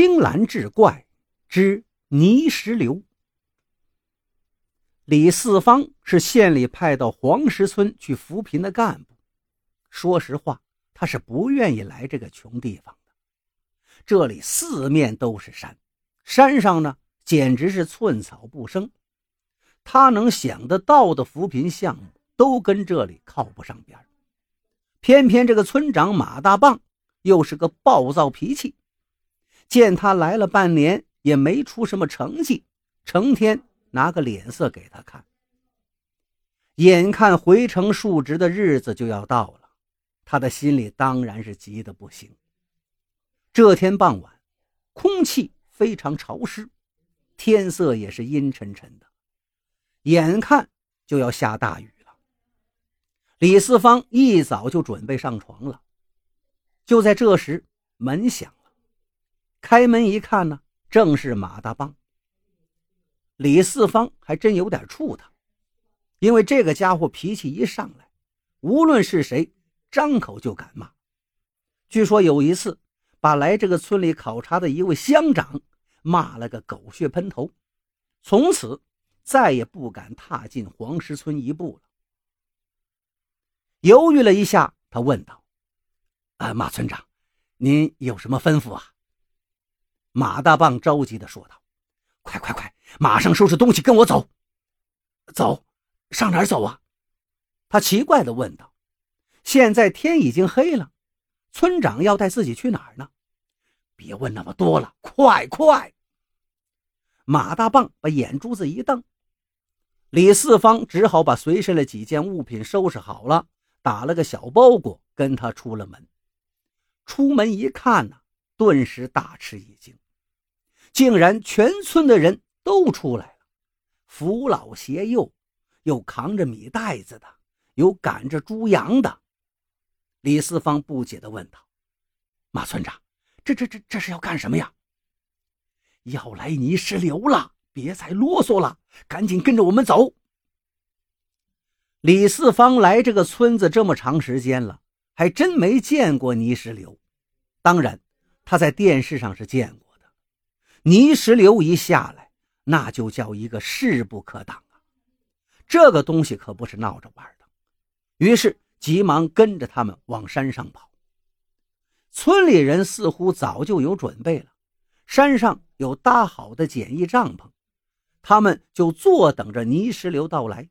青蓝志怪之泥石流。李四方是县里派到黄石村去扶贫的干部。说实话，他是不愿意来这个穷地方的。这里四面都是山，山上呢简直是寸草不生。他能想得到的扶贫项目都跟这里靠不上边偏偏这个村长马大棒又是个暴躁脾气。见他来了半年也没出什么成绩，成天拿个脸色给他看。眼看回城述职的日子就要到了，他的心里当然是急得不行。这天傍晚，空气非常潮湿，天色也是阴沉沉的，眼看就要下大雨了。李四方一早就准备上床了，就在这时，门响。开门一看呢，正是马大棒。李四方还真有点怵他，因为这个家伙脾气一上来，无论是谁，张口就敢骂。据说有一次，把来这个村里考察的一位乡长骂了个狗血喷头，从此再也不敢踏进黄石村一步了。犹豫了一下，他问道：“啊，马村长，您有什么吩咐啊？”马大棒着急地说道：“快快快，马上收拾东西，跟我走！走，上哪儿走啊？”他奇怪地问道：“现在天已经黑了，村长要带自己去哪儿呢？”别问那么多了，快快！马大棒把眼珠子一瞪，李四方只好把随身的几件物品收拾好了，打了个小包裹，跟他出了门。出门一看呢。顿时大吃一惊，竟然全村的人都出来了，扶老携幼，有扛着米袋子的，有赶着猪羊的。李四方不解地问道：“马村长，这这这这是要干什么呀？”“要来泥石流了，别再啰嗦了，赶紧跟着我们走。”李四方来这个村子这么长时间了，还真没见过泥石流，当然。他在电视上是见过的，泥石流一下来，那就叫一个势不可挡啊！这个东西可不是闹着玩的。于是急忙跟着他们往山上跑。村里人似乎早就有准备了，山上有搭好的简易帐篷，他们就坐等着泥石流到来。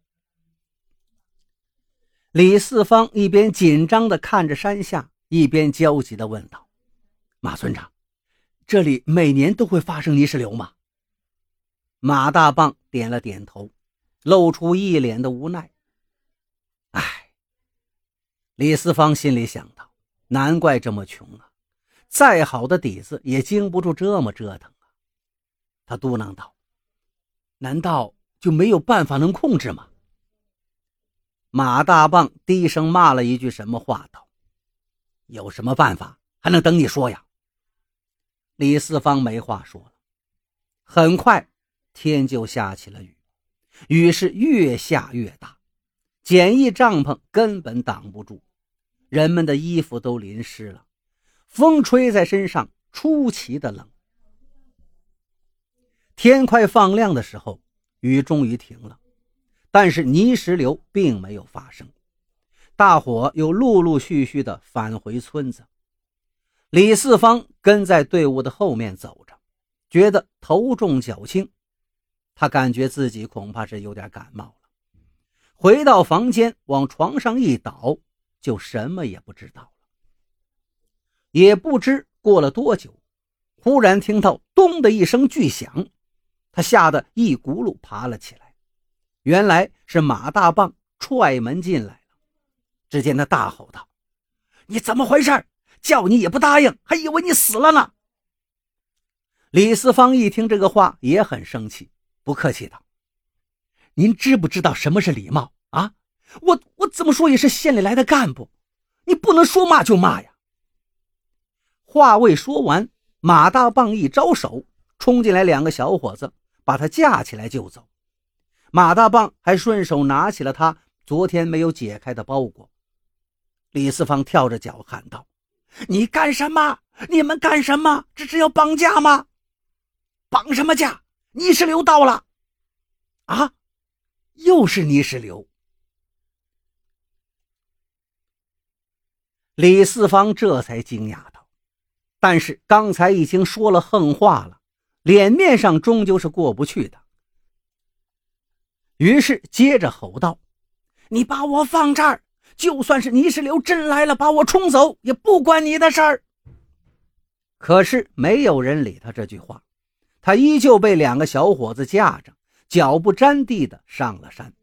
李四方一边紧张地看着山下，一边焦急地问道。马村长，这里每年都会发生泥石流吗？马大棒点了点头，露出一脸的无奈。唉，李四方心里想到，难怪这么穷啊，再好的底子也经不住这么折腾啊。他嘟囔道：“难道就没有办法能控制吗？”马大棒低声骂了一句什么话，道：“有什么办法，还能等你说呀？”李四方没话说了。很快，天就下起了雨，雨是越下越大，简易帐篷根本挡不住，人们的衣服都淋湿了，风吹在身上出奇的冷。天快放亮的时候，雨终于停了，但是泥石流并没有发生，大伙又陆陆续续的返回村子。李四方跟在队伍的后面走着，觉得头重脚轻，他感觉自己恐怕是有点感冒了。回到房间，往床上一倒，就什么也不知道了。也不知过了多久，忽然听到“咚”的一声巨响，他吓得一骨碌爬了起来。原来是马大棒踹门进来了。只见他大吼道：“你怎么回事？”叫你也不答应，还以为你死了呢。李四方一听这个话也很生气，不客气道：“您知不知道什么是礼貌啊？我我怎么说也是县里来的干部，你不能说骂就骂呀。”话未说完，马大棒一招手，冲进来两个小伙子，把他架起来就走。马大棒还顺手拿起了他昨天没有解开的包裹。李四方跳着脚喊道。你干什么？你们干什么？这是要绑架吗？绑什么架？泥石流到了！啊，又是泥石流！李四方这才惊讶道：“但是刚才已经说了横话了，脸面上终究是过不去的。”于是接着吼道：“你把我放这儿，就算是泥石流真来了，把我冲走，也不关你的事儿。”可是没有人理他这句话，他依旧被两个小伙子架着，脚不沾地的上了山。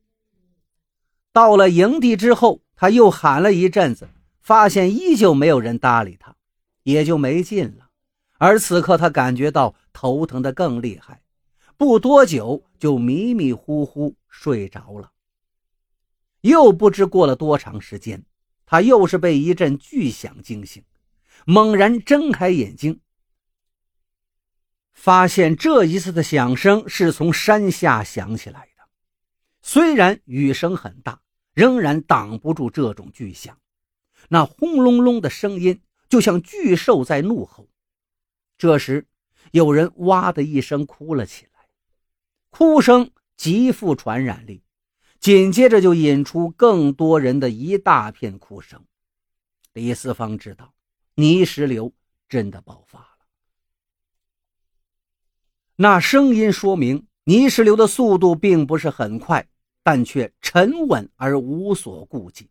到了营地之后，他又喊了一阵子，发现依旧没有人搭理他，也就没劲了。而此刻他感觉到头疼的更厉害。不多久就迷迷糊糊睡着了。又不知过了多长时间，他又是被一阵巨响惊醒，猛然睁开眼睛，发现这一次的响声是从山下响起来的。虽然雨声很大，仍然挡不住这种巨响。那轰隆隆的声音就像巨兽在怒吼。这时，有人哇的一声哭了起来。哭声极富传染力，紧接着就引出更多人的一大片哭声。李四方知道泥石流真的爆发了。那声音说明泥石流的速度并不是很快，但却沉稳而无所顾忌，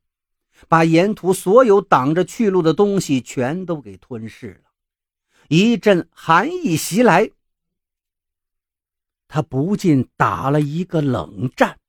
把沿途所有挡着去路的东西全都给吞噬了。一阵寒意袭来。他不禁打了一个冷战。